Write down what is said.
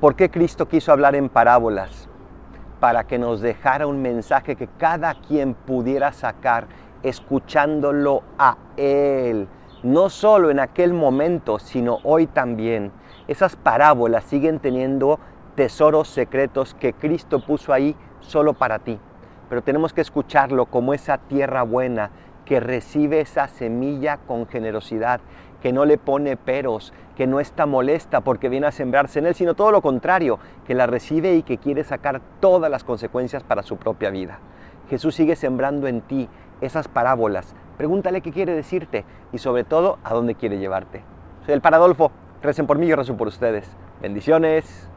¿Por qué Cristo quiso hablar en parábolas? Para que nos dejara un mensaje que cada quien pudiera sacar escuchándolo a Él. No solo en aquel momento, sino hoy también. Esas parábolas siguen teniendo tesoros secretos que Cristo puso ahí solo para ti. Pero tenemos que escucharlo como esa tierra buena que recibe esa semilla con generosidad, que no le pone peros, que no está molesta porque viene a sembrarse en él, sino todo lo contrario, que la recibe y que quiere sacar todas las consecuencias para su propia vida. Jesús sigue sembrando en ti esas parábolas. Pregúntale qué quiere decirte y sobre todo a dónde quiere llevarte. Soy el Paradolfo. Recen por mí y rezo por ustedes. Bendiciones.